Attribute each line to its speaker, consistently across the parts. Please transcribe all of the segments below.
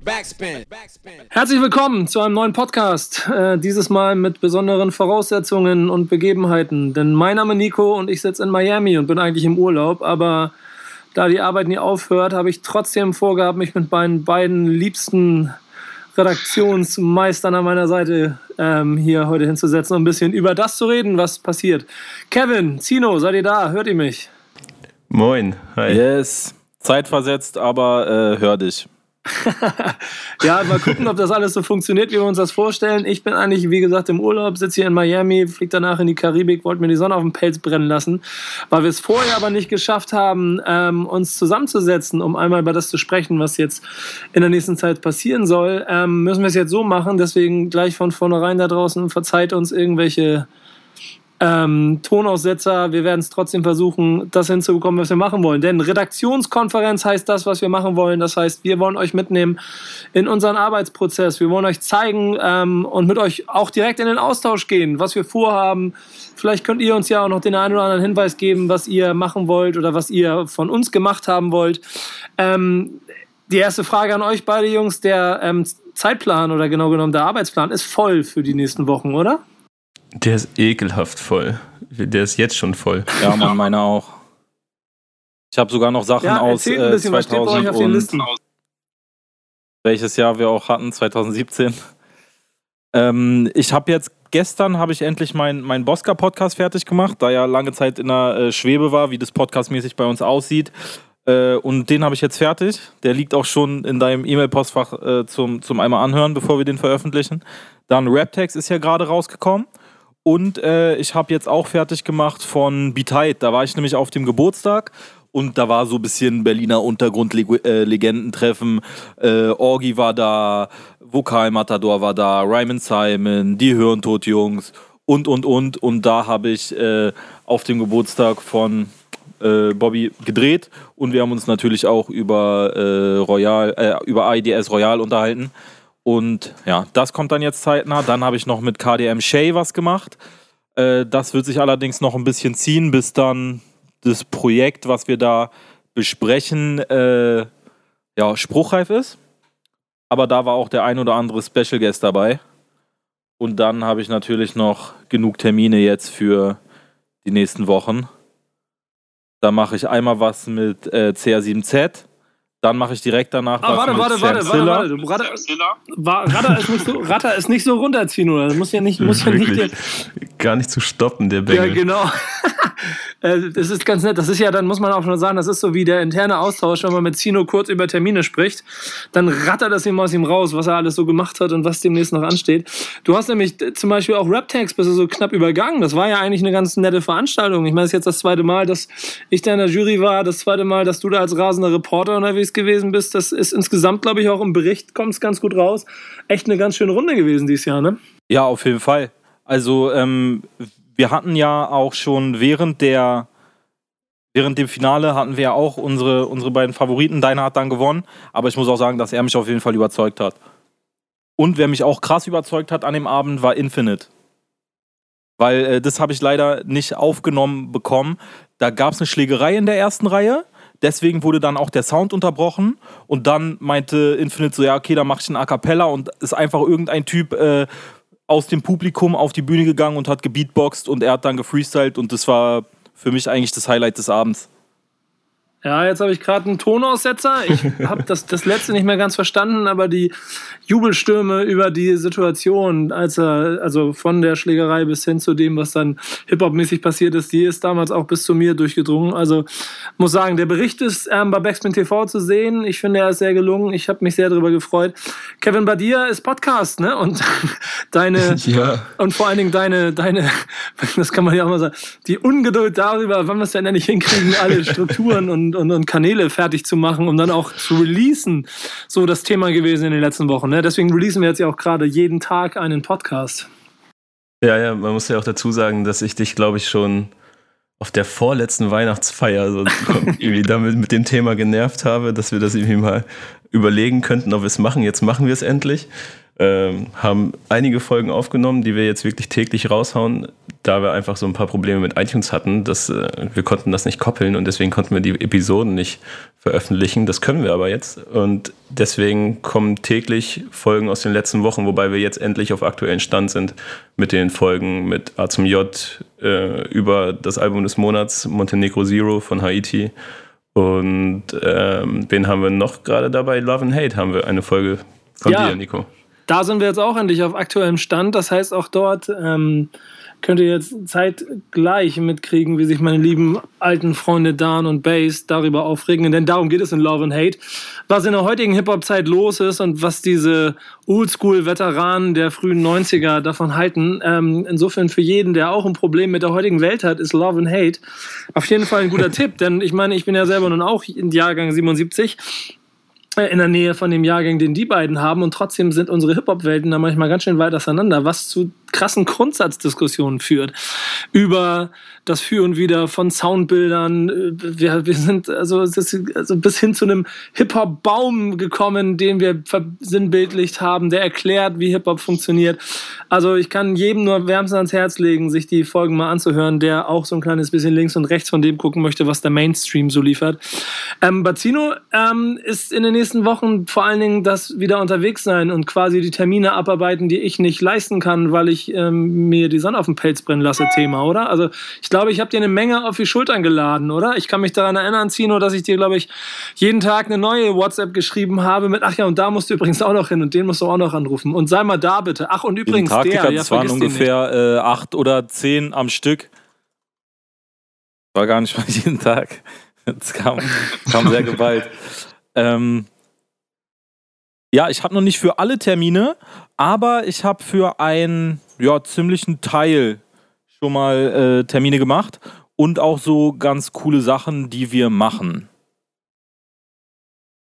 Speaker 1: Backspin. Herzlich willkommen zu einem neuen Podcast. Äh, dieses Mal mit besonderen Voraussetzungen und Begebenheiten. Denn mein Name ist Nico und ich sitze in Miami und bin eigentlich im Urlaub. Aber da die Arbeit nie aufhört, habe ich trotzdem vorgehabt, mich mit meinen beiden liebsten Redaktionsmeistern an meiner Seite ähm, hier heute hinzusetzen und ein bisschen über das zu reden, was passiert. Kevin, Zino, seid ihr da? Hört ihr mich?
Speaker 2: Moin.
Speaker 3: Hi. Yes. Zeitversetzt, aber äh, hör dich.
Speaker 1: ja, mal gucken, ob das alles so funktioniert, wie wir uns das vorstellen. Ich bin eigentlich, wie gesagt, im Urlaub, sitze hier in Miami, fliege danach in die Karibik, wollte mir die Sonne auf den Pelz brennen lassen, weil wir es vorher aber nicht geschafft haben, ähm, uns zusammenzusetzen, um einmal über das zu sprechen, was jetzt in der nächsten Zeit passieren soll. Ähm, müssen wir es jetzt so machen, deswegen gleich von vornherein da draußen, verzeiht uns irgendwelche ähm, Tonaussetzer. Wir werden es trotzdem versuchen, das hinzubekommen, was wir machen wollen. Denn Redaktionskonferenz heißt das, was wir machen wollen. Das heißt, wir wollen euch mitnehmen in unseren Arbeitsprozess. Wir wollen euch zeigen ähm, und mit euch auch direkt in den Austausch gehen, was wir vorhaben. Vielleicht könnt ihr uns ja auch noch den einen oder anderen Hinweis geben, was ihr machen wollt oder was ihr von uns gemacht haben wollt. Ähm, die erste Frage an euch beide Jungs, der ähm, Zeitplan oder genau genommen der Arbeitsplan ist voll für die nächsten Wochen, oder?
Speaker 2: Der ist ekelhaft voll. Der ist jetzt schon voll.
Speaker 3: Ja, man, meiner auch. Ich habe sogar noch Sachen ja, aus äh, bisschen, 2000 und welches Jahr wir auch hatten, 2017. Ähm, ich habe jetzt gestern habe ich endlich meinen mein Bosca Podcast fertig gemacht, da ja lange Zeit in der äh, Schwebe war, wie das podcastmäßig bei uns aussieht. Äh, und den habe ich jetzt fertig. Der liegt auch schon in deinem E-Mail-Postfach äh, zum, zum einmal anhören, bevor wir den veröffentlichen. Dann Raptex ist ja gerade rausgekommen. Und äh, ich habe jetzt auch fertig gemacht von Beat Da war ich nämlich auf dem Geburtstag und da war so ein bisschen Berliner Untergrund-Legendentreffen. Äh, äh, Orgi war da, Vokalmatador war da, Ryman Simon, die Hirntod-Jungs und, und, und. Und da habe ich äh, auf dem Geburtstag von äh, Bobby gedreht und wir haben uns natürlich auch über äh, Royal, äh, über IDS Royal unterhalten. Und ja, das kommt dann jetzt zeitnah. Dann habe ich noch mit KDM Shay was gemacht. Äh, das wird sich allerdings noch ein bisschen ziehen, bis dann das Projekt, was wir da besprechen, äh, ja, spruchreif ist. Aber da war auch der ein oder andere Special Guest dabei. Und dann habe ich natürlich noch genug Termine jetzt für die nächsten Wochen. Da mache ich einmal was mit äh, CR7Z dann mache ich direkt danach
Speaker 1: ah, warte, warte, warte, warte, warte, warte, Ratter, Ratter, ist nicht so, Ratter ist nicht so runterziehen, oder? Das muss ja nicht, muss ja nicht.
Speaker 2: Gar nicht zu stoppen, der Bengel.
Speaker 1: Ja, genau. Äh, das ist ganz nett. Das ist ja, dann muss man auch schon sagen, das ist so wie der interne Austausch, wenn man mit Zino kurz über Termine spricht, dann rattert das ihm aus ihm raus, was er alles so gemacht hat und was demnächst noch ansteht. Du hast nämlich zum Beispiel auch Rap-Tags bist du so knapp übergangen. Das war ja eigentlich eine ganz nette Veranstaltung. Ich meine, es ist jetzt das zweite Mal, dass ich da in der Jury war, das zweite Mal, dass du da als rasender Reporter unterwegs gewesen bist. Das ist insgesamt, glaube ich, auch im Bericht kommt es ganz gut raus. Echt eine ganz schöne Runde gewesen dieses Jahr, ne?
Speaker 3: Ja, auf jeden Fall. Also ähm, wir hatten ja auch schon während der während dem Finale hatten wir ja auch unsere, unsere beiden Favoriten. Deiner hat dann gewonnen, aber ich muss auch sagen, dass er mich auf jeden Fall überzeugt hat. Und wer mich auch krass überzeugt hat an dem Abend, war Infinite. Weil äh, das habe ich leider nicht aufgenommen bekommen. Da gab es eine Schlägerei in der ersten Reihe. Deswegen wurde dann auch der Sound unterbrochen. Und dann meinte Infinite so: Ja, okay, dann mach ich ein A Cappella. Und ist einfach irgendein Typ äh, aus dem Publikum auf die Bühne gegangen und hat gebeatboxt und er hat dann gefreestylt und das war für mich eigentlich das Highlight des Abends.
Speaker 1: Ja, jetzt habe ich gerade einen Tonaussetzer. Ich habe das, das letzte nicht mehr ganz verstanden, aber die Jubelstürme über die Situation, als er, also von der Schlägerei bis hin zu dem, was dann Hip-Hop-mäßig passiert ist, die ist damals auch bis zu mir durchgedrungen. Also muss sagen, der Bericht ist ähm, bei Backspin TV zu sehen. Ich finde, er ist sehr gelungen. Ich habe mich sehr darüber gefreut. Kevin, bei dir ist Podcast, ne? Und deine, ja. und vor allen Dingen deine, deine, das kann man ja auch mal sagen, die Ungeduld darüber, wann wir es denn endlich hinkriegen, alle Strukturen und und, und, und Kanäle fertig zu machen, um dann auch zu releasen, so das Thema gewesen in den letzten Wochen. Ne? Deswegen releasen wir jetzt ja auch gerade jeden Tag einen Podcast.
Speaker 2: Ja, ja, man muss ja auch dazu sagen, dass ich dich, glaube ich, schon auf der vorletzten Weihnachtsfeier so irgendwie damit mit dem Thema genervt habe, dass wir das irgendwie mal überlegen könnten, ob wir es machen. Jetzt machen wir es endlich. Ähm, haben einige Folgen aufgenommen, die wir jetzt wirklich täglich raushauen, da wir einfach so ein paar Probleme mit iTunes hatten. Dass, äh, wir konnten das nicht koppeln und deswegen konnten wir die Episoden nicht veröffentlichen. Das können wir aber jetzt. Und deswegen kommen täglich Folgen aus den letzten Wochen, wobei wir jetzt endlich auf aktuellen Stand sind mit den Folgen mit A zum J äh, über das Album des Monats Montenegro Zero von Haiti. Und ähm, wen haben wir noch gerade dabei? Love and Hate haben wir eine Folge von ja. dir, Nico.
Speaker 1: Da sind wir jetzt auch endlich auf aktuellem Stand. Das heißt, auch dort ähm, könnt ihr jetzt zeitgleich mitkriegen, wie sich meine lieben alten Freunde Dan und Bass darüber aufregen. Denn darum geht es in Love and Hate. Was in der heutigen Hip-Hop-Zeit los ist und was diese Oldschool-Veteranen der frühen 90er davon halten. Ähm, insofern für jeden, der auch ein Problem mit der heutigen Welt hat, ist Love and Hate auf jeden Fall ein guter Tipp. Denn ich meine, ich bin ja selber nun auch in Jahrgang 77 äh, in der Nähe von dem Jahrgang, den die beiden haben. Und trotzdem sind unsere Hip-Hop-Welten da manchmal ganz schön weit auseinander, was zu krassen Grundsatzdiskussionen führt. Über das Für und Wider von Soundbildern. Äh, wir, wir sind also, also bis hin zu einem Hip-Hop-Baum gekommen, den wir versinnbildlicht haben, der erklärt, wie Hip-Hop funktioniert. Also ich kann jedem nur wärmstens ans Herz legen, sich die Folgen mal anzuhören, der auch so ein kleines bisschen links und rechts von dem gucken möchte, was der Mainstream so liefert. Ähm, Bazzino ähm, ist in den nächsten Wochen vor allen Dingen das wieder unterwegs sein und quasi die Termine abarbeiten, die ich nicht leisten kann, weil ich ähm, mir die Sonne auf den Pelz brennen lasse, Thema, oder? Also ich glaube, ich habe dir eine Menge auf die Schultern geladen, oder? Ich kann mich daran erinnern, Zino, dass ich dir, glaube ich, jeden Tag eine neue WhatsApp geschrieben habe mit, ach ja, und da musst du übrigens auch noch hin und den musst du auch noch anrufen. Und sei mal da bitte. Ach, und übrigens
Speaker 3: Tag, der, ja, das waren ungefähr äh, acht oder zehn am Stück. War gar nicht mal jeden Tag. Es kam, kam sehr gewalt. ähm, ja, ich habe noch nicht für alle Termine, aber ich habe für einen ja, ziemlichen Teil schon mal äh, Termine gemacht und auch so ganz coole Sachen, die wir machen.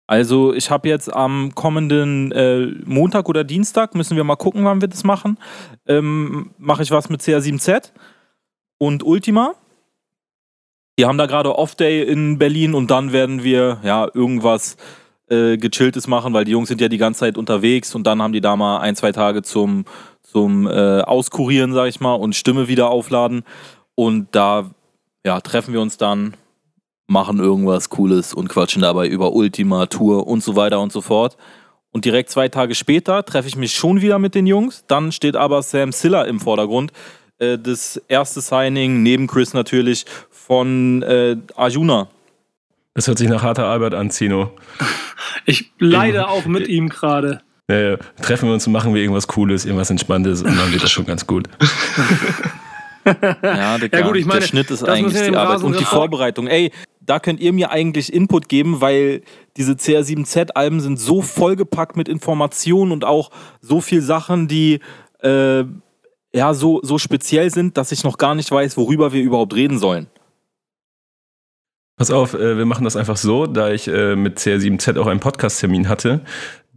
Speaker 3: Also ich habe jetzt am kommenden äh, Montag oder Dienstag, müssen wir mal gucken, wann wir das machen, ähm, mache ich was mit CR7Z und Ultima. Die haben da gerade Off-Day in Berlin und dann werden wir ja irgendwas äh, Gechilltes machen, weil die Jungs sind ja die ganze Zeit unterwegs und dann haben die da mal ein, zwei Tage zum, zum äh, Auskurieren, sag ich mal, und Stimme wieder aufladen. Und da ja, treffen wir uns dann, machen irgendwas Cooles und quatschen dabei über Ultima, Tour und so weiter und so fort. Und direkt zwei Tage später treffe ich mich schon wieder mit den Jungs. Dann steht aber Sam Siller im Vordergrund. Äh, das erste Signing, neben Chris natürlich, von äh, Arjuna.
Speaker 2: Das hört sich nach harter Arbeit an, Zino.
Speaker 1: Ich leide auch mit ihm gerade.
Speaker 2: Ja, ja. Treffen wir uns und machen wir irgendwas Cooles, irgendwas Entspanntes und dann wird das schon ganz gut.
Speaker 3: ja, Digga, ja, gut, ich meine, der Schnitt ist eigentlich die Arbeit und die Vorbereitung. Ey, da könnt ihr mir eigentlich Input geben, weil diese CR7Z-Alben sind so vollgepackt mit Informationen und auch so viel Sachen, die äh, ja so, so speziell sind, dass ich noch gar nicht weiß, worüber wir überhaupt reden sollen.
Speaker 2: Pass auf, äh, wir machen das einfach so, da ich äh, mit CR7Z auch einen Podcast-Termin hatte,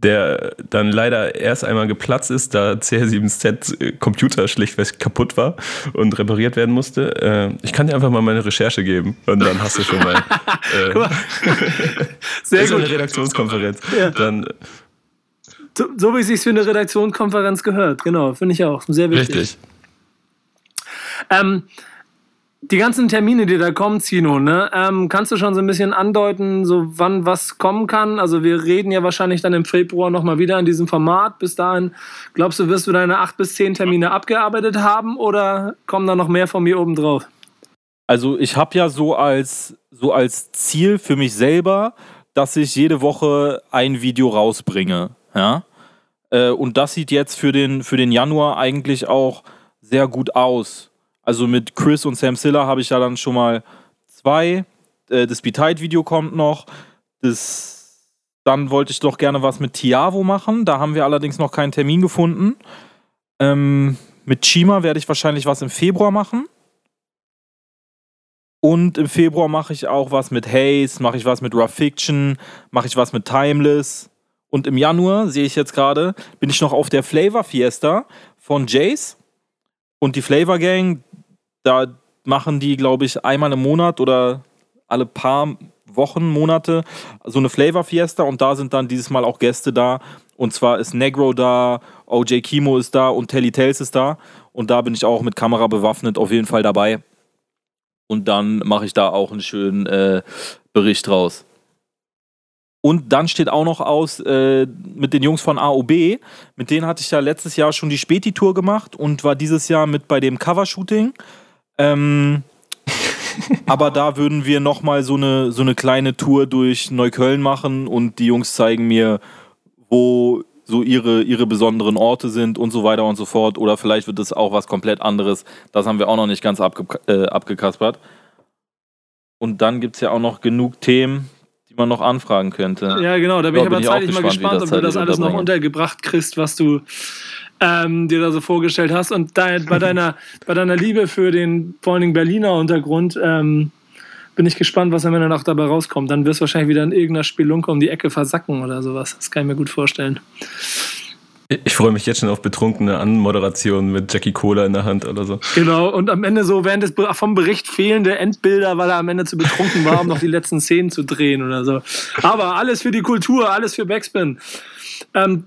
Speaker 2: der dann leider erst einmal geplatzt ist, da CR7Z äh, Computer schlichtweg kaputt war und repariert werden musste. Ich kann dir einfach mal meine Recherche geben und dann hast du schon mal. Äh, Sehr gut. eine Redaktionskonferenz. Ja. Dann,
Speaker 1: so, so, wie es sich für eine Redaktionskonferenz gehört, genau, finde ich auch. Sehr wichtig. Richtig. Ähm, die ganzen Termine, die da kommen, Zino, ne, ähm, kannst du schon so ein bisschen andeuten, so wann was kommen kann? Also wir reden ja wahrscheinlich dann im Februar nochmal wieder in diesem Format. Bis dahin, glaubst du, wirst du deine acht bis zehn Termine abgearbeitet haben oder kommen da noch mehr von mir oben drauf?
Speaker 3: Also ich habe ja so als, so als Ziel für mich selber, dass ich jede Woche ein Video rausbringe. Ja? Äh, und das sieht jetzt für den, für den Januar eigentlich auch sehr gut aus. Also mit Chris und Sam Siller habe ich ja dann schon mal zwei. Äh, das Be Tight Video kommt noch. Das, dann wollte ich doch gerne was mit Tiavo machen. Da haben wir allerdings noch keinen Termin gefunden. Ähm, mit Chima werde ich wahrscheinlich was im Februar machen. Und im Februar mache ich auch was mit Haze, mache ich was mit Rough Fiction, mache ich was mit Timeless. Und im Januar, sehe ich jetzt gerade, bin ich noch auf der Flavor Fiesta von Jace. Und die Flavor Gang, da machen die, glaube ich, einmal im Monat oder alle paar Wochen, Monate so eine Flavor Fiesta und da sind dann dieses Mal auch Gäste da. Und zwar ist Negro da, OJ Kimo ist da und Telly Tales ist da. Und da bin ich auch mit Kamera bewaffnet auf jeden Fall dabei. Und dann mache ich da auch einen schönen äh, Bericht raus. Und dann steht auch noch aus äh, mit den Jungs von AOB. Mit denen hatte ich ja letztes Jahr schon die Späti-Tour gemacht und war dieses Jahr mit bei dem Covershooting. Ähm, aber da würden wir nochmal so eine, so eine kleine Tour durch Neukölln machen und die Jungs zeigen mir, wo so ihre, ihre besonderen Orte sind und so weiter und so fort. Oder vielleicht wird es auch was komplett anderes. Das haben wir auch noch nicht ganz abge äh, abgekaspert. Und dann gibt es ja auch noch genug Themen, die man noch anfragen könnte.
Speaker 1: Ja, genau, da bin ich aber zeitlich mal gespannt, ob du das alles noch untergebracht kriegst, was du ähm, dir da so vorgestellt hast. Und da, bei, deiner, bei deiner Liebe für den vor allen Dingen Berliner Untergrund ähm, bin ich gespannt, was am Ende noch dabei rauskommt. Dann wirst du wahrscheinlich wieder in irgendeiner Spelunke um die Ecke versacken oder sowas. Das kann ich mir gut vorstellen.
Speaker 2: Ich freue mich jetzt schon auf betrunkene Anmoderationen mit Jackie Cola in der Hand oder so.
Speaker 1: Genau, und am Ende so während des vom Bericht fehlende Endbilder, weil er am Ende zu betrunken war, um noch die letzten Szenen zu drehen oder so. Aber alles für die Kultur, alles für Backspin. Ähm,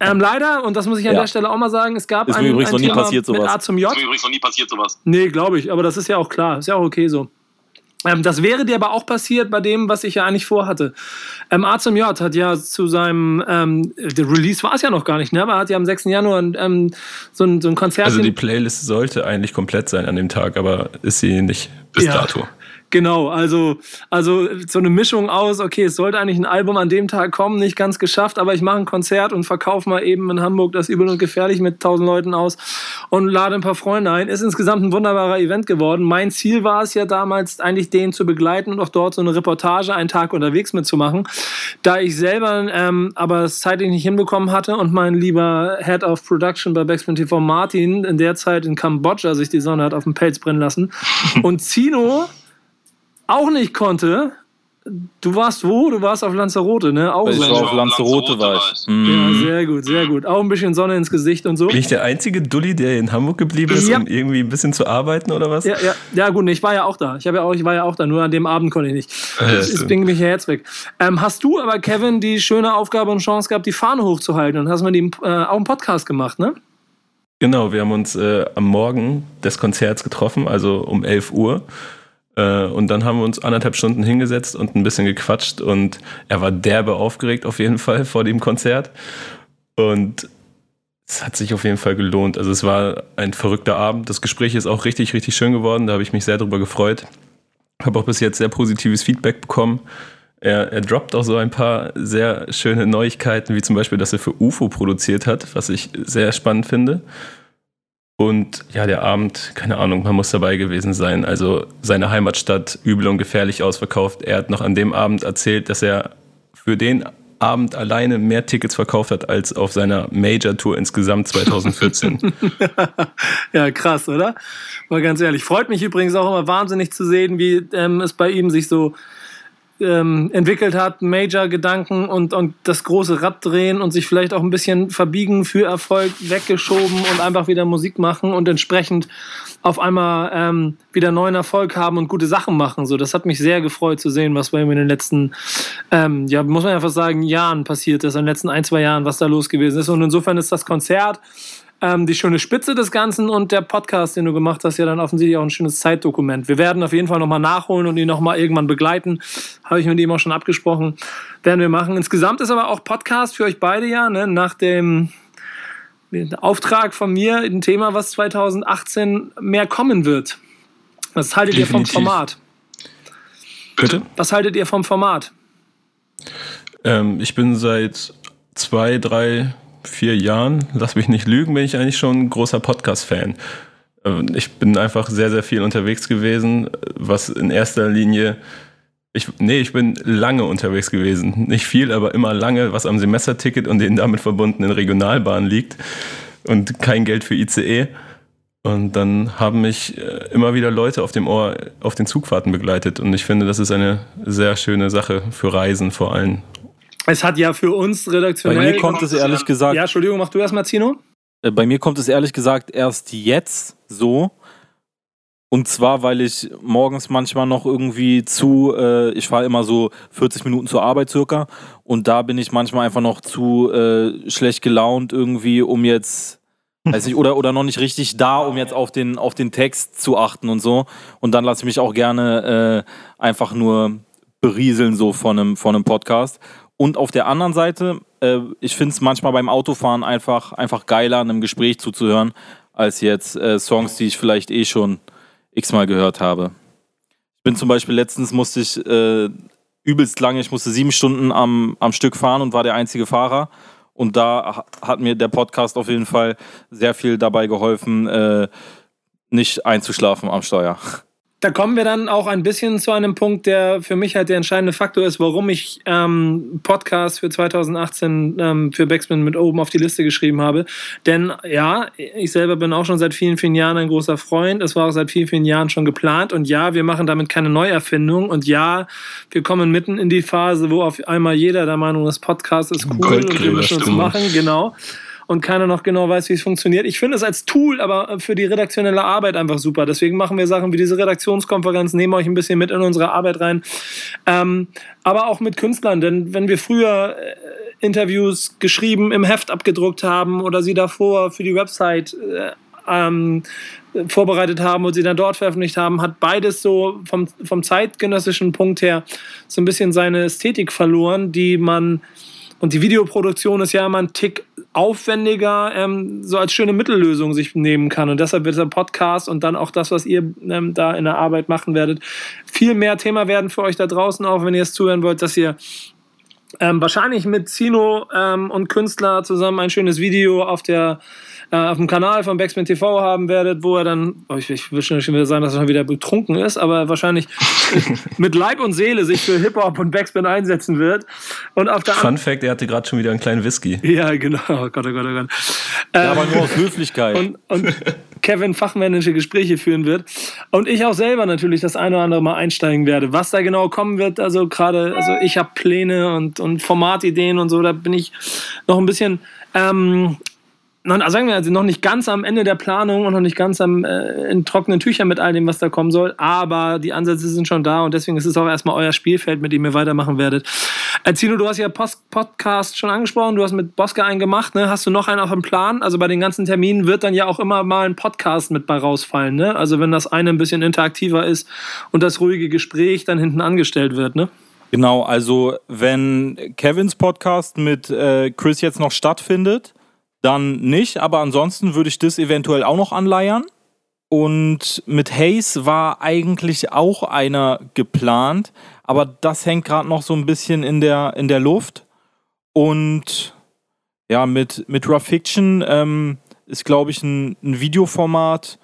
Speaker 1: ähm, leider, und das muss ich an ja. der Stelle auch mal sagen, es gab
Speaker 3: ist ein, mir übrigens ein noch nie Thema passiert sowas.
Speaker 1: mit A zum J. Ist mir übrigens noch nie passiert sowas. Nee, glaube ich, aber das ist ja auch klar, ist ja auch okay so. Ähm, das wäre dir aber auch passiert bei dem, was ich ja eigentlich vorhatte. Ähm, A zum J hat ja zu seinem, ähm, der Release war es ja noch gar nicht, ne? aber er hat ja am 6. Januar ähm, so, ein, so ein Konzert.
Speaker 2: Also die Playlist sollte eigentlich komplett sein an dem Tag, aber ist sie nicht bis ja. dato.
Speaker 1: Genau, also, also so eine Mischung aus, okay, es sollte eigentlich ein Album an dem Tag kommen, nicht ganz geschafft, aber ich mache ein Konzert und verkaufe mal eben in Hamburg das Übel und Gefährlich mit tausend Leuten aus und lade ein paar Freunde ein. Ist insgesamt ein wunderbarer Event geworden. Mein Ziel war es ja damals, eigentlich den zu begleiten und auch dort so eine Reportage einen Tag unterwegs mitzumachen. Da ich selber ähm, aber es zeitlich nicht hinbekommen hatte und mein lieber Head of Production bei Backspin TV Martin in der Zeit in Kambodscha sich die Sonne hat auf dem Pelz brennen lassen und Zino auch nicht konnte. Du warst wo? Du warst auf Lanzarote, ne?
Speaker 3: Auch ich war auf Lanzarote, war ich.
Speaker 1: Mhm. Ja, sehr gut, sehr gut. Auch ein bisschen Sonne ins Gesicht und so.
Speaker 2: Bin ich der einzige Dulli, der in Hamburg geblieben ist, ja. um irgendwie ein bisschen zu arbeiten oder was?
Speaker 1: Ja, ja. ja gut, ich war ja auch da. Ich, ja auch, ich war ja auch da, nur an dem Abend konnte ich nicht. Ja, ich bin mich ja jetzt weg. Ähm, hast du aber, Kevin, die schöne Aufgabe und Chance gehabt, die Fahne hochzuhalten und hast mir die äh, auch einen Podcast gemacht, ne?
Speaker 2: Genau, wir haben uns äh, am Morgen des Konzerts getroffen, also um 11 Uhr. Äh, und dann haben wir uns anderthalb Stunden hingesetzt und ein bisschen gequatscht und er war derbe aufgeregt auf jeden Fall vor dem Konzert. Und es hat sich auf jeden Fall gelohnt. Also es war ein verrückter Abend. Das Gespräch ist auch richtig, richtig schön geworden. Da habe ich mich sehr drüber gefreut. Habe auch bis jetzt sehr positives Feedback bekommen. Er, er droppt auch so ein paar sehr schöne Neuigkeiten, wie zum Beispiel, dass er für UFO produziert hat, was ich sehr spannend finde. Und ja, der Abend, keine Ahnung, man muss dabei gewesen sein. Also seine Heimatstadt übel und gefährlich ausverkauft. Er hat noch an dem Abend erzählt, dass er für den Abend alleine mehr Tickets verkauft hat als auf seiner Major-Tour insgesamt 2014.
Speaker 1: ja, krass, oder? Mal ganz ehrlich. Freut mich übrigens auch immer wahnsinnig zu sehen, wie ähm, es bei ihm sich so ähm, entwickelt hat, Major-Gedanken und, und das große Rad drehen und sich vielleicht auch ein bisschen verbiegen für Erfolg weggeschoben und einfach wieder Musik machen und entsprechend auf einmal ähm, wieder neuen Erfolg haben und gute Sachen machen. So, das hat mich sehr gefreut zu sehen, was bei ihm in den letzten, ähm, ja, muss man einfach sagen, Jahren passiert ist, in den letzten ein, zwei Jahren, was da los gewesen ist. Und insofern ist das Konzert ähm, die schöne Spitze des Ganzen und der Podcast, den du gemacht hast, ja dann offensichtlich auch ein schönes Zeitdokument. Wir werden auf jeden Fall nochmal nachholen und ihn nochmal irgendwann begleiten. Habe ich mit ihm auch schon abgesprochen. Werden wir machen. Insgesamt ist aber auch Podcast für euch beide ja, ne? nach dem Auftrag von mir, ein Thema, was 2018 mehr kommen wird. Was haltet Definitiv. ihr vom Format?
Speaker 2: Bitte?
Speaker 1: Was haltet ihr vom Format?
Speaker 2: Ähm, ich bin seit zwei, drei vier Jahren, lass mich nicht lügen, bin ich eigentlich schon ein großer Podcast-Fan. Ähm, ich bin einfach sehr, sehr viel unterwegs gewesen, was in erster Linie, ich, nee, ich bin lange unterwegs gewesen. Nicht viel, aber immer lange, was am Semesterticket und den damit verbundenen Regionalbahnen liegt und kein Geld für ICE. Und dann haben mich äh, immer wieder Leute auf dem Ohr auf den Zugfahrten begleitet. Und ich finde, das ist eine sehr schöne Sache für Reisen vor allem.
Speaker 1: Es hat ja für uns redaktionell.
Speaker 3: Bei mir kommt es ehrlich gesagt.
Speaker 1: Ja, Entschuldigung, mach du erstmal, Zino.
Speaker 3: Äh, bei mir kommt es ehrlich gesagt erst jetzt so, Und zwar, weil ich morgens manchmal noch irgendwie zu, äh, ich fahre immer so 40 Minuten zur Arbeit circa und da bin ich manchmal einfach noch zu äh, schlecht gelaunt irgendwie, um jetzt, weiß ich, oder, oder noch nicht richtig da, um jetzt auf den, auf den Text zu achten und so. Und dann lasse ich mich auch gerne äh, einfach nur berieseln so von einem, von einem Podcast. Und auf der anderen Seite, äh, ich finde es manchmal beim Autofahren einfach, einfach geiler, einem Gespräch zuzuhören, als jetzt äh, Songs, die ich vielleicht eh schon x-mal gehört habe. Ich bin zum Beispiel letztens musste ich äh, übelst lange, ich musste sieben Stunden am, am Stück fahren und war der einzige Fahrer. Und da hat mir der Podcast auf jeden Fall sehr viel dabei geholfen, äh, nicht einzuschlafen am Steuer.
Speaker 1: Da kommen wir dann auch ein bisschen zu einem Punkt, der für mich halt der entscheidende Faktor ist, warum ich ähm, Podcast für 2018 ähm, für Backspin mit oben auf die Liste geschrieben habe. Denn ja, ich selber bin auch schon seit vielen, vielen Jahren ein großer Freund. Es war auch seit vielen, vielen Jahren schon geplant. Und ja, wir machen damit keine Neuerfindung. Und ja, wir kommen mitten in die Phase, wo auf einmal jeder der Meinung ist, Podcast ist cool und wir müssen es machen. Genau und keiner noch genau weiß, wie es funktioniert. Ich finde es als Tool aber für die redaktionelle Arbeit einfach super. Deswegen machen wir Sachen wie diese Redaktionskonferenz, nehmen euch ein bisschen mit in unsere Arbeit rein. Ähm, aber auch mit Künstlern, denn wenn wir früher äh, Interviews geschrieben, im Heft abgedruckt haben oder sie davor für die Website äh, ähm, vorbereitet haben und sie dann dort veröffentlicht haben, hat beides so vom, vom zeitgenössischen Punkt her so ein bisschen seine Ästhetik verloren, die man und die Videoproduktion ist ja immer ein Tick aufwendiger, ähm, so als schöne Mittellösung sich nehmen kann. Und deshalb wird der Podcast und dann auch das, was ihr ähm, da in der Arbeit machen werdet, viel mehr Thema werden für euch da draußen, auch wenn ihr es zuhören wollt, dass ihr ähm, wahrscheinlich mit Zino ähm, und Künstler zusammen ein schönes Video auf der äh, auf dem Kanal von Backspin TV haben werdet, wo er dann, oh, ich, ich will schon wieder sagen, dass er schon wieder betrunken ist, aber wahrscheinlich mit Leib und Seele sich für Hip-Hop und Backspin einsetzen wird. Und auf der
Speaker 2: Fun Fact, er hatte gerade schon wieder einen kleinen Whisky.
Speaker 1: Ja, genau. Oh Gott, oh Gott, oh Gott.
Speaker 3: Ja, aber nur aus Höflichkeit.
Speaker 1: Und, und Kevin fachmännische Gespräche führen wird. Und ich auch selber natürlich das eine oder andere Mal einsteigen werde. Was da genau kommen wird, also gerade, also ich habe Pläne und, und Formatideen und so, da bin ich noch ein bisschen ähm, noch, sagen wir also noch nicht ganz am Ende der Planung und noch nicht ganz am, äh, in trockenen Tüchern mit all dem, was da kommen soll, aber die Ansätze sind schon da und deswegen ist es auch erstmal euer Spielfeld, mit dem ihr weitermachen werdet. Äh, Zino, du hast ja Post Podcast schon angesprochen, du hast mit Boske einen gemacht, ne? Hast du noch einen auf dem Plan? Also bei den ganzen Terminen wird dann ja auch immer mal ein Podcast mit bei rausfallen, ne? Also wenn das eine ein bisschen interaktiver ist und das ruhige Gespräch dann hinten angestellt wird, ne?
Speaker 3: Genau, also wenn Kevins Podcast mit äh, Chris jetzt noch stattfindet, dann nicht, aber ansonsten würde ich das eventuell auch noch anleiern. Und mit Hayes war eigentlich auch einer geplant, aber das hängt gerade noch so ein bisschen in der, in der Luft. Und ja, mit, mit Rough Fiction ähm, ist, glaube ich, ein, ein Videoformat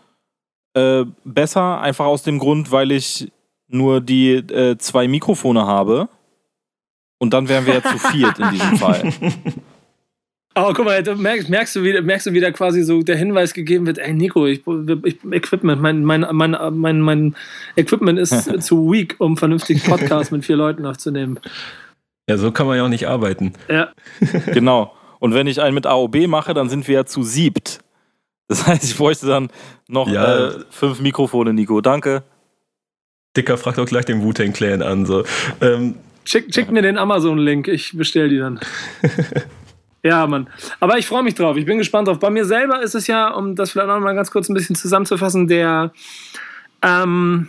Speaker 3: äh, besser, einfach aus dem Grund, weil ich nur die äh, zwei Mikrofone habe. Und dann wären wir ja zu viert in diesem Fall.
Speaker 1: Aber guck mal, du merkst, merkst, du wieder, merkst du wieder quasi so der Hinweis gegeben wird, ey Nico, ich, ich Equipment, mein, mein, mein, mein, mein Equipment ist zu weak, um vernünftig Podcast mit vier Leuten aufzunehmen.
Speaker 2: Ja, so kann man ja auch nicht arbeiten.
Speaker 1: Ja.
Speaker 3: genau. Und wenn ich einen mit AOB mache, dann sind wir ja zu siebt. Das heißt, ich bräuchte dann noch ja. äh, fünf Mikrofone, Nico. Danke.
Speaker 2: Dicker fragt auch gleich den Wu-Tang Clan an. So. Ähm,
Speaker 1: schick, schick mir den Amazon-Link, ich bestell die dann. Ja, Mann. Aber ich freue mich drauf. Ich bin gespannt drauf. Bei mir selber ist es ja, um das vielleicht noch mal ganz kurz ein bisschen zusammenzufassen, der, ähm,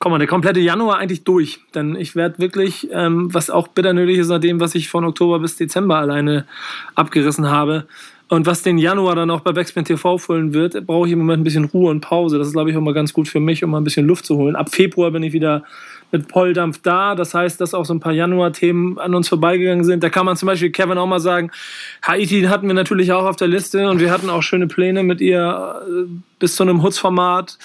Speaker 1: komm mal, der komplette Januar eigentlich durch. Denn ich werde wirklich, ähm, was auch bitter nötig ist, nach dem, was ich von Oktober bis Dezember alleine abgerissen habe, und was den Januar dann auch bei Backspin TV füllen wird, brauche ich im Moment ein bisschen Ruhe und Pause. Das ist, glaube ich, auch mal ganz gut für mich, um mal ein bisschen Luft zu holen. Ab Februar bin ich wieder mit Polldampf da. Das heißt, dass auch so ein paar Januar-Themen an uns vorbeigegangen sind. Da kann man zum Beispiel Kevin auch mal sagen, Haiti hatten wir natürlich auch auf der Liste und wir hatten auch schöne Pläne mit ihr äh, bis zu einem Hutz-Format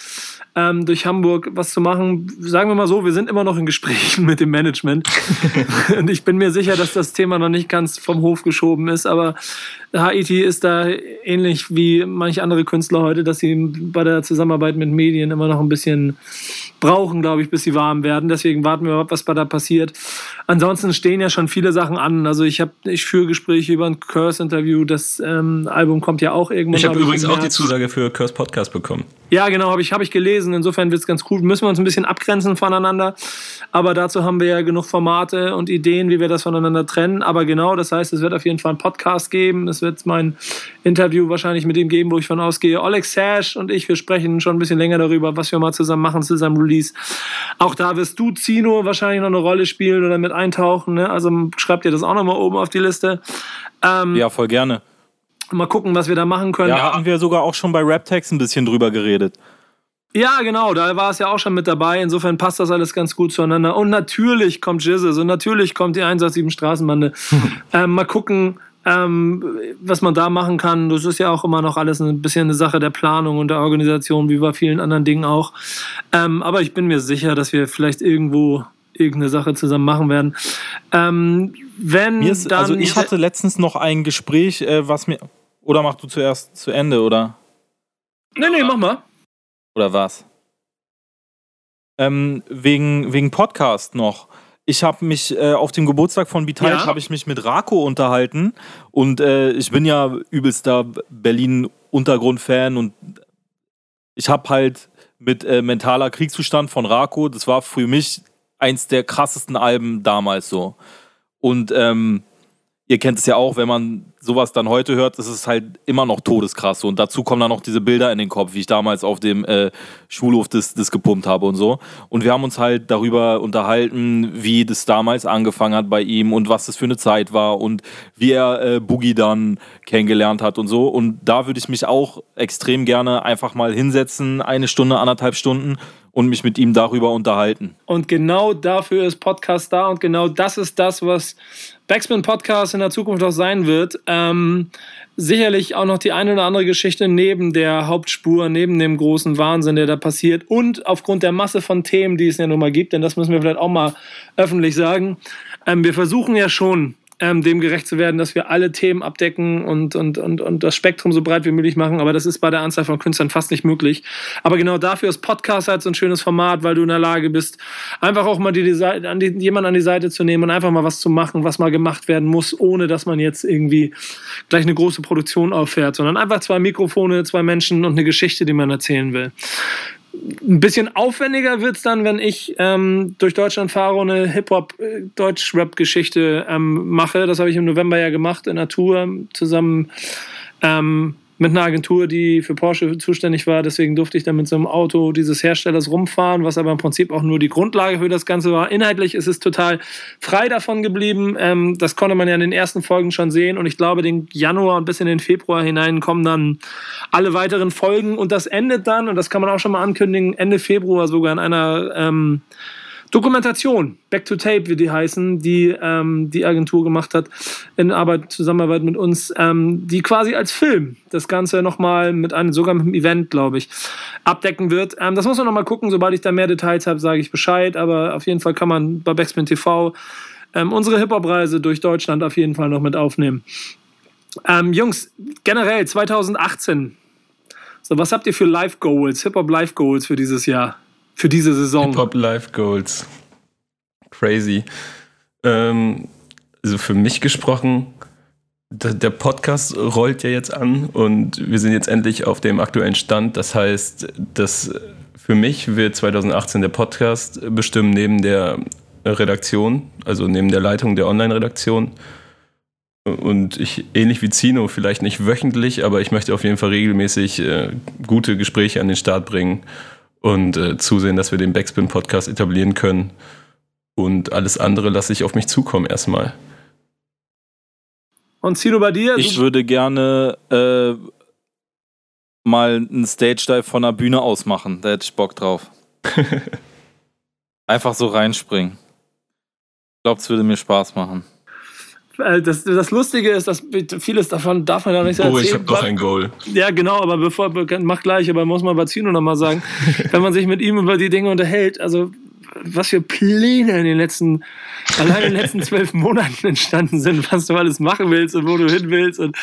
Speaker 1: ähm, durch Hamburg was zu machen. Sagen wir mal so, wir sind immer noch in Gesprächen mit dem Management. und ich bin mir sicher, dass das Thema noch nicht ganz vom Hof geschoben ist, aber Haiti ist da ähnlich wie manche andere Künstler heute, dass sie bei der Zusammenarbeit mit Medien immer noch ein bisschen brauchen, glaube ich, bis sie warm werden. Deswegen warten wir, was da passiert. Ansonsten stehen ja schon viele Sachen an. Also ich habe, ich führe Gespräche über ein Curse-Interview. Das ähm, Album kommt ja auch irgendwann.
Speaker 2: Ich habe übrigens auch die Zusage für Curse Podcast bekommen.
Speaker 1: Ja, genau, habe ich, hab ich gelesen. Insofern wird es ganz cool. Müssen wir uns ein bisschen abgrenzen voneinander. Aber dazu haben wir ja genug Formate und Ideen, wie wir das voneinander trennen. Aber genau, das heißt, es wird auf jeden Fall einen Podcast geben. Es wird mein Interview wahrscheinlich mit ihm geben, wo ich von ausgehe. Oleg Sash und ich, wir sprechen schon ein bisschen länger darüber, was wir mal zusammen machen zu seinem Release. Auch da wirst du, Zino, wahrscheinlich noch eine Rolle spielen oder mit eintauchen. Ne? Also schreibt ihr das auch nochmal oben auf die Liste.
Speaker 3: Ähm, ja, voll gerne.
Speaker 1: Mal gucken, was wir da machen können.
Speaker 3: Ja, hatten wir sogar auch schon bei Raptex ein bisschen drüber geredet.
Speaker 1: Ja, genau, da war es ja auch schon mit dabei. Insofern passt das alles ganz gut zueinander. Und natürlich kommt Jesus und natürlich kommt die 187 Straßenbande. ähm, mal gucken, ähm, was man da machen kann. Das ist ja auch immer noch alles ein bisschen eine Sache der Planung und der Organisation, wie bei vielen anderen Dingen auch. Ähm, aber ich bin mir sicher, dass wir vielleicht irgendwo irgendeine Sache zusammen machen werden. Ähm, wenn
Speaker 3: ist, dann also ich hatte letztens noch ein Gespräch, äh, was mir oder mach du zuerst zu Ende oder?
Speaker 1: Nee, nee, mach mal.
Speaker 3: Oder was? Ähm, wegen, wegen Podcast noch. Ich habe mich äh, auf dem Geburtstag von Vital ja. habe ich mich mit Rako unterhalten und äh, ich bin ja übelster Berlin Untergrund-Fan und ich habe halt mit äh, mentaler Kriegszustand von Rako, das war für mich eins der krassesten Alben damals so. Und ähm, ihr kennt es ja auch, wenn man sowas dann heute hört, ist es halt immer noch todeskrass. Und dazu kommen dann noch diese Bilder in den Kopf, wie ich damals auf dem äh, Schulhof das, das gepumpt habe und so. Und wir haben uns halt darüber unterhalten, wie das damals angefangen hat bei ihm und was das für eine Zeit war und wie er äh, Boogie dann kennengelernt hat und so. Und da würde ich mich auch extrem gerne einfach mal hinsetzen, eine Stunde, anderthalb Stunden und mich mit ihm darüber unterhalten.
Speaker 1: Und genau dafür ist Podcast da und genau das ist das, was Backspin Podcast in der Zukunft auch sein wird. Ähm, sicherlich auch noch die eine oder andere Geschichte neben der Hauptspur, neben dem großen Wahnsinn, der da passiert und aufgrund der Masse von Themen, die es ja nun mal gibt, denn das müssen wir vielleicht auch mal öffentlich sagen. Ähm, wir versuchen ja schon ähm, dem gerecht zu werden, dass wir alle Themen abdecken und, und, und, und das Spektrum so breit wie möglich machen. Aber das ist bei der Anzahl von Künstlern fast nicht möglich. Aber genau dafür ist Podcast halt so ein schönes Format, weil du in der Lage bist, einfach auch mal die, die, an die, jemanden an die Seite zu nehmen und einfach mal was zu machen, was mal gemacht werden muss, ohne dass man jetzt irgendwie gleich eine große Produktion auffährt, sondern einfach zwei Mikrofone, zwei Menschen und eine Geschichte, die man erzählen will. Ein bisschen aufwendiger wird es dann, wenn ich ähm, durch Deutschland fahre und eine Hip-Hop-Deutsch-Rap-Geschichte ähm, mache. Das habe ich im November ja gemacht in der Tour zusammen ähm, mit einer Agentur, die für Porsche zuständig war. Deswegen durfte ich dann mit so einem Auto dieses Herstellers rumfahren, was aber im Prinzip auch nur die Grundlage für das Ganze war. Inhaltlich ist es total frei davon geblieben. Ähm, das konnte man ja in den ersten Folgen schon sehen. Und ich glaube, den Januar und bis in den Februar hinein kommen dann alle weiteren Folgen. Und das endet dann, und das kann man auch schon mal ankündigen, Ende Februar sogar in einer ähm, Dokumentation, Back to Tape, wie die heißen, die ähm, die Agentur gemacht hat, in Arbeit, Zusammenarbeit mit uns, ähm, die quasi als Film das Ganze nochmal mit einem, sogar mit einem Event, glaube ich, abdecken wird. Ähm, das muss man nochmal gucken, sobald ich da mehr Details habe, sage ich Bescheid, aber auf jeden Fall kann man bei Backspin TV ähm, unsere Hip-Hop-Reise durch Deutschland auf jeden Fall noch mit aufnehmen. Ähm, Jungs, generell 2018, so was habt ihr für Live-Goals, Hip-Hop-Live-Goals für dieses Jahr? Für diese Saison.
Speaker 2: Hip-Hop Life Goals. Crazy. Ähm, also für mich gesprochen, der Podcast rollt ja jetzt an und wir sind jetzt endlich auf dem aktuellen Stand. Das heißt, dass für mich wird 2018 der Podcast bestimmen neben der Redaktion, also neben der Leitung der Online-Redaktion. Und ich, ähnlich wie Zino, vielleicht nicht wöchentlich, aber ich möchte auf jeden Fall regelmäßig äh, gute Gespräche an den Start bringen und äh, zusehen, dass wir den Backspin-Podcast etablieren können. Und alles andere lasse ich auf mich zukommen erstmal.
Speaker 1: Und Zino bei dir?
Speaker 3: Ich würde gerne äh, mal einen Stage-Dive von der Bühne aus machen. Da hätte ich Bock drauf. Einfach so reinspringen. Ich glaube, es würde mir Spaß machen.
Speaker 1: Äh, das, das Lustige ist, dass vieles davon darf man ja nicht
Speaker 2: erzählen. Oh, ich habe doch ein Goal.
Speaker 1: Ja, genau, aber bevor, mach gleich, aber muss man bei Zino nochmal sagen, wenn man sich mit ihm über die Dinge unterhält, also was für Pläne in den letzten, allein in den letzten zwölf Monaten entstanden sind, was du alles machen willst und wo du hin willst und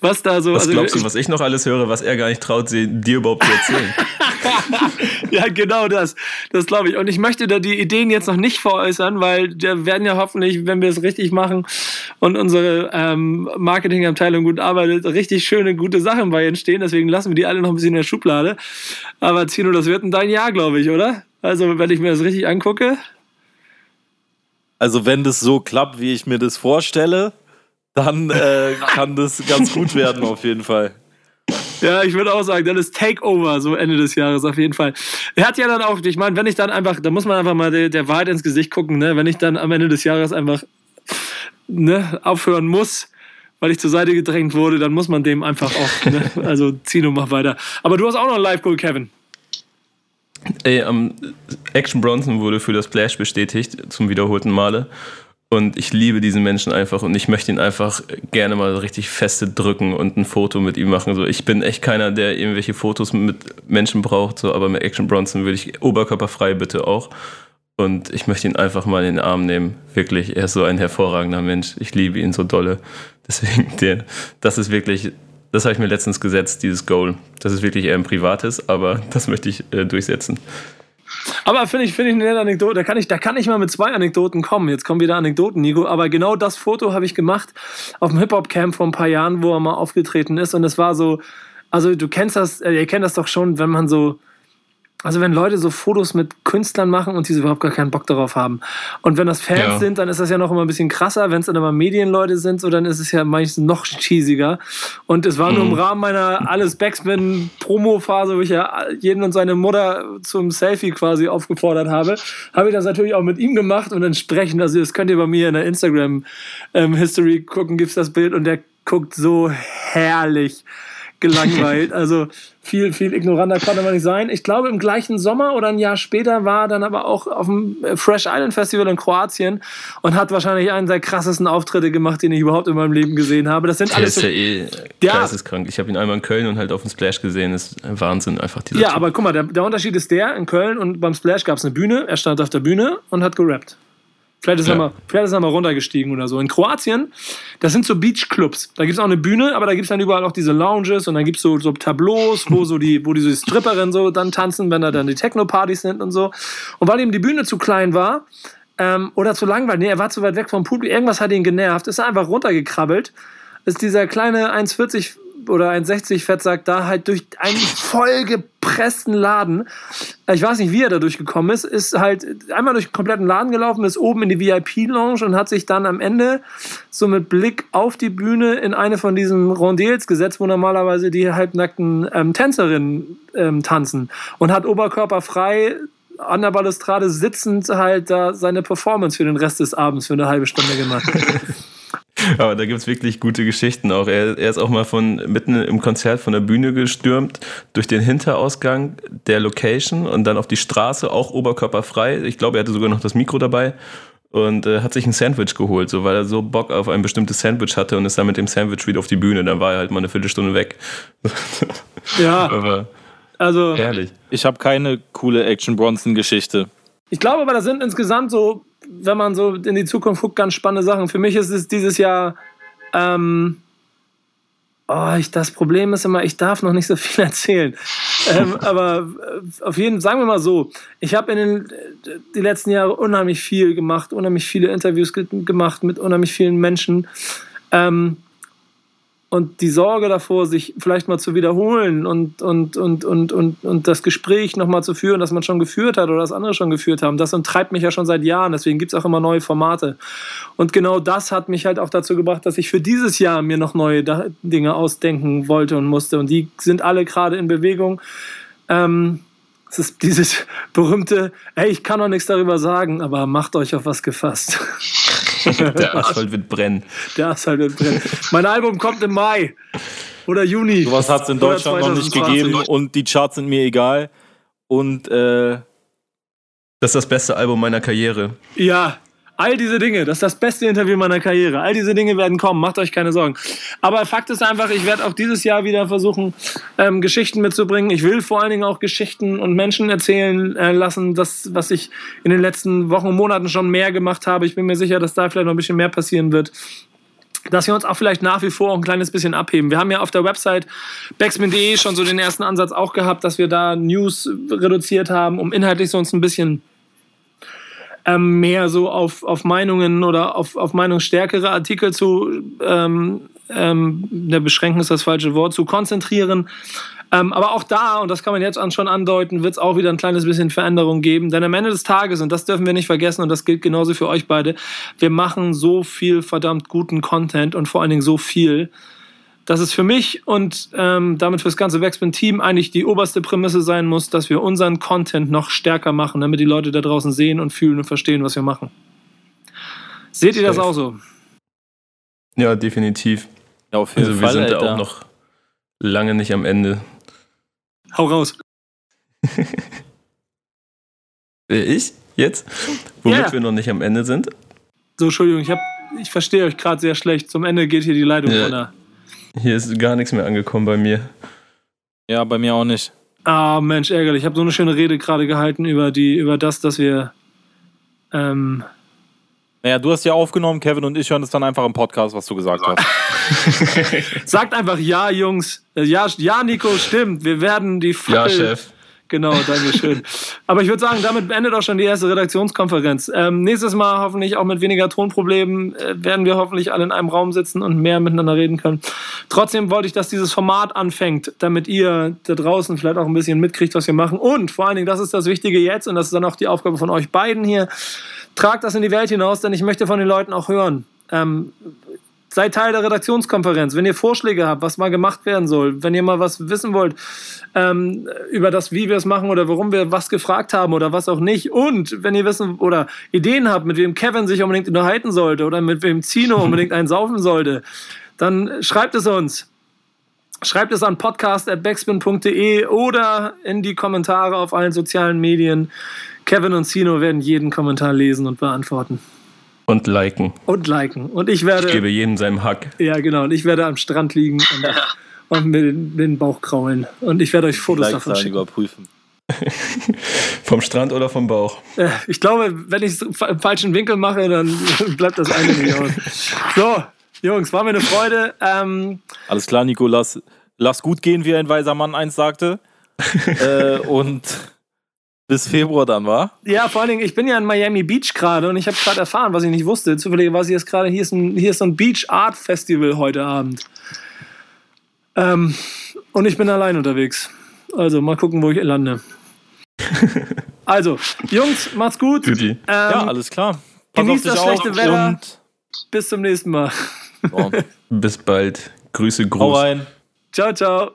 Speaker 1: was da so.
Speaker 2: Was also, glaubst du, was ich noch alles höre, was er gar nicht traut, dir überhaupt zu erzählen?
Speaker 1: ja, genau das. Das glaube ich. Und ich möchte da die Ideen jetzt noch nicht veräußern, weil da werden ja hoffentlich, wenn wir es richtig machen, und unsere ähm, Marketingabteilung gut arbeitet, richtig schöne, gute Sachen bei entstehen. Deswegen lassen wir die alle noch ein bisschen in der Schublade. Aber Zino, das wird ein dein Jahr, glaube ich, oder? Also, wenn ich mir das richtig angucke.
Speaker 3: Also, wenn das so klappt, wie ich mir das vorstelle, dann äh, kann das ganz gut werden, auf jeden Fall.
Speaker 1: Ja, ich würde auch sagen, dann ist Takeover so Ende des Jahres auf jeden Fall. Er hat ja dann auch, ich meine, wenn ich dann einfach, da muss man einfach mal der, der Wahrheit ins Gesicht gucken, ne? wenn ich dann am Ende des Jahres einfach ne, aufhören muss, weil ich zur Seite gedrängt wurde, dann muss man dem einfach auch, ne? also Zino, mach weiter. Aber du hast auch noch ein Live-Goal, Kevin.
Speaker 2: Ey, um, Action Bronson wurde für das Splash bestätigt, zum wiederholten Male. Und ich liebe diesen Menschen einfach und ich möchte ihn einfach gerne mal richtig feste drücken und ein Foto mit ihm machen. So, ich bin echt keiner, der irgendwelche Fotos mit Menschen braucht, so, aber mit Action Bronson würde ich oberkörperfrei bitte auch. Und ich möchte ihn einfach mal in den Arm nehmen. Wirklich, er ist so ein hervorragender Mensch. Ich liebe ihn so dolle. Deswegen, der, das ist wirklich, das habe ich mir letztens gesetzt, dieses Goal. Das ist wirklich eher ein privates, aber das möchte ich äh, durchsetzen.
Speaker 1: Aber finde ich, find ich eine nette Anekdote. Da kann, ich, da kann ich mal mit zwei Anekdoten kommen. Jetzt kommen wieder Anekdoten, Nico. Aber genau das Foto habe ich gemacht auf dem Hip-Hop-Camp vor ein paar Jahren, wo er mal aufgetreten ist. Und es war so, also du kennst das, äh, ihr kennt das doch schon, wenn man so also wenn Leute so Fotos mit Künstlern machen und die überhaupt gar keinen Bock darauf haben. Und wenn das Fans ja. sind, dann ist das ja noch immer ein bisschen krasser. Wenn es dann aber Medienleute sind, so dann ist es ja meistens noch cheesiger. Und es war mhm. nur im mhm. Rahmen meiner alles Backspin Promo-Phase, wo ich ja jeden und seine Mutter zum Selfie quasi aufgefordert habe, habe ich das natürlich auch mit ihm gemacht und entsprechend, also das könnt ihr bei mir in der Instagram ähm, History gucken, gibt's das Bild und der guckt so herrlich gelangweilt. Also viel, viel ignoranter konnte man nicht sein. Ich glaube, im gleichen Sommer oder ein Jahr später war er dann aber auch auf dem Fresh Island Festival in Kroatien und hat wahrscheinlich einen der krassesten Auftritte gemacht, den ich überhaupt in meinem Leben gesehen habe. Das sind
Speaker 2: der alles ist so, ja eh geisteskrank. Ich habe ihn einmal in Köln und halt auf dem Splash gesehen. Das ist Wahnsinn einfach.
Speaker 1: ja, typ. aber guck mal, der, der Unterschied ist der, in Köln und beim Splash gab es eine Bühne. Er stand auf der Bühne und hat gerappt. Vielleicht ist, ja. er mal, vielleicht ist er mal runtergestiegen oder so. In Kroatien, das sind so Beachclubs. Da gibt es auch eine Bühne, aber da gibt es dann überall auch diese Lounges und dann gibt es so, so Tableaus, wo so die, wo diese Stripperinnen so dann tanzen, wenn da dann die Techno-Partys sind und so. Und weil ihm die Bühne zu klein war, ähm, oder zu langweilig, nee, er war zu weit weg vom Publikum, irgendwas hat ihn genervt, ist er einfach runtergekrabbelt, ist dieser kleine 1,40 oder 1,60 Fettsack da halt durch einen vollgepressten Laden. Ich weiß nicht, wie er da durchgekommen ist. Ist halt einmal durch den kompletten Laden gelaufen, ist oben in die VIP-Lounge und hat sich dann am Ende so mit Blick auf die Bühne in eine von diesen Rondels gesetzt, wo normalerweise die halbnackten ähm, Tänzerinnen ähm, tanzen. Und hat oberkörperfrei an der Balustrade sitzend halt da seine Performance für den Rest des Abends für eine halbe Stunde gemacht.
Speaker 2: Aber da gibt es wirklich gute Geschichten auch. Er, er, ist auch mal von mitten im Konzert von der Bühne gestürmt, durch den Hinterausgang der Location und dann auf die Straße, auch oberkörperfrei. Ich glaube, er hatte sogar noch das Mikro dabei und äh, hat sich ein Sandwich geholt, so weil er so Bock auf ein bestimmtes Sandwich hatte und ist dann mit dem Sandwich wieder auf die Bühne. Dann war er halt mal eine Viertelstunde weg.
Speaker 1: Ja. aber also
Speaker 3: herrlich. Ich habe keine coole Action Bronson Geschichte.
Speaker 1: Ich glaube aber, da sind insgesamt so wenn man so in die Zukunft guckt, ganz spannende Sachen. Für mich ist es dieses Jahr, ähm, oh, ich, das Problem ist immer, ich darf noch nicht so viel erzählen. ähm, aber äh, auf jeden Fall, sagen wir mal so, ich habe in den die letzten Jahre unheimlich viel gemacht, unheimlich viele Interviews ge gemacht mit unheimlich vielen Menschen. Ähm, und die Sorge davor, sich vielleicht mal zu wiederholen und, und, und, und, und, und das Gespräch nochmal zu führen, das man schon geführt hat oder das andere schon geführt haben, das treibt mich ja schon seit Jahren. Deswegen gibt es auch immer neue Formate. Und genau das hat mich halt auch dazu gebracht, dass ich für dieses Jahr mir noch neue Dinge ausdenken wollte und musste. Und die sind alle gerade in Bewegung. Ähm, es ist dieses berühmte, ey, ich kann noch nichts darüber sagen, aber macht euch auf was gefasst.
Speaker 2: Der Asphalt wird brennen.
Speaker 1: Der Asphalt wird brennen. Mein Album kommt im Mai oder Juni.
Speaker 3: Sowas hat es in Deutschland noch nicht gegeben und die Charts sind mir egal. Und äh,
Speaker 2: das ist das beste Album meiner Karriere.
Speaker 1: Ja, All diese Dinge, das ist das beste Interview meiner Karriere. All diese Dinge werden kommen, macht euch keine Sorgen. Aber Fakt ist einfach, ich werde auch dieses Jahr wieder versuchen, ähm, Geschichten mitzubringen. Ich will vor allen Dingen auch Geschichten und Menschen erzählen äh, lassen, das, was ich in den letzten Wochen und Monaten schon mehr gemacht habe. Ich bin mir sicher, dass da vielleicht noch ein bisschen mehr passieren wird dass wir uns auch vielleicht nach wie vor auch ein kleines bisschen abheben. Wir haben ja auf der Website backspin.de schon so den ersten Ansatz auch gehabt, dass wir da News reduziert haben, um inhaltlich so ein bisschen ähm, mehr so auf, auf Meinungen oder auf, auf meinungsstärkere Artikel zu, ähm, ähm, der beschränken ist das falsche Wort, zu konzentrieren. Ähm, aber auch da, und das kann man jetzt schon andeuten, wird es auch wieder ein kleines bisschen Veränderung geben. Denn am Ende des Tages, und das dürfen wir nicht vergessen, und das gilt genauso für euch beide, wir machen so viel verdammt guten Content und vor allen Dingen so viel, dass es für mich und ähm, damit für das ganze Backspin-Team eigentlich die oberste Prämisse sein muss, dass wir unseren Content noch stärker machen, damit die Leute da draußen sehen und fühlen und verstehen, was wir machen. Seht ihr das auch so?
Speaker 2: Ja, definitiv. Ja, auf jeden also wir sind Alter. da auch noch lange nicht am Ende.
Speaker 1: Hau raus.
Speaker 2: ich? Jetzt? Womit yeah. wir noch nicht am Ende sind?
Speaker 1: So, Entschuldigung, ich, ich verstehe euch gerade sehr schlecht. Zum Ende geht hier die Leitung ja. von der.
Speaker 2: Hier ist gar nichts mehr angekommen bei mir.
Speaker 3: Ja, bei mir auch nicht.
Speaker 1: Ah, Mensch, ärgerlich. Ich habe so eine schöne Rede gerade gehalten über, die, über das, dass wir. Ähm,
Speaker 3: naja, du hast ja aufgenommen, Kevin und ich hören es dann einfach im Podcast, was du gesagt
Speaker 1: hast. Sagt einfach ja, Jungs. Ja, ja, Nico, stimmt. Wir werden die
Speaker 2: Fackel, Ja, Chef.
Speaker 1: Genau, danke schön. Aber ich würde sagen, damit beendet auch schon die erste Redaktionskonferenz. Ähm, nächstes Mal hoffentlich auch mit weniger Tonproblemen äh, werden wir hoffentlich alle in einem Raum sitzen und mehr miteinander reden können. Trotzdem wollte ich, dass dieses Format anfängt, damit ihr da draußen vielleicht auch ein bisschen mitkriegt, was wir machen. Und vor allen Dingen, das ist das Wichtige jetzt und das ist dann auch die Aufgabe von euch beiden hier. Tragt das in die Welt hinaus, denn ich möchte von den Leuten auch hören. Ähm, Seid Teil der Redaktionskonferenz. Wenn ihr Vorschläge habt, was mal gemacht werden soll, wenn ihr mal was wissen wollt ähm, über das, wie wir es machen oder warum wir was gefragt haben oder was auch nicht. Und wenn ihr wissen oder Ideen habt, mit wem Kevin sich unbedingt unterhalten sollte oder mit wem Zino unbedingt einen saufen sollte, dann schreibt es uns. Schreibt es an podcast.backspin.de oder in die Kommentare auf allen sozialen Medien. Kevin und Zino werden jeden Kommentar lesen und beantworten.
Speaker 2: Und liken.
Speaker 1: Und liken. Und ich werde.
Speaker 2: Ich gebe jedem seinem Hack.
Speaker 1: Ja, genau. Und ich werde am Strand liegen und, und mir den, den, Bauch kraulen. Und ich werde euch Fotos like davon schicken. überprüfen.
Speaker 2: vom Strand oder vom Bauch?
Speaker 1: Ich glaube, wenn ich es im falschen Winkel mache, dann bleibt das eine nicht aus. So, Jungs, war mir eine Freude. Ähm,
Speaker 3: Alles klar, Nico, lass, lass gut gehen, wie ein weiser Mann einst sagte. äh, und bis Februar dann, war?
Speaker 1: Ja, vor allen Dingen, ich bin ja in Miami Beach gerade und ich habe gerade erfahren, was ich nicht wusste. Zufälligerweise hier ist gerade, hier ist ein, hier ist so ein Beach Art Festival heute Abend. Ähm, und ich bin allein unterwegs. Also mal gucken, wo ich lande. also, Jungs, macht's gut.
Speaker 3: Ähm, ja, alles klar.
Speaker 1: Pass genießt das schlechte Wetter. Bis zum nächsten Mal.
Speaker 2: Bis bald. Grüße, Gruß. Hau rein.
Speaker 1: Ciao, ciao.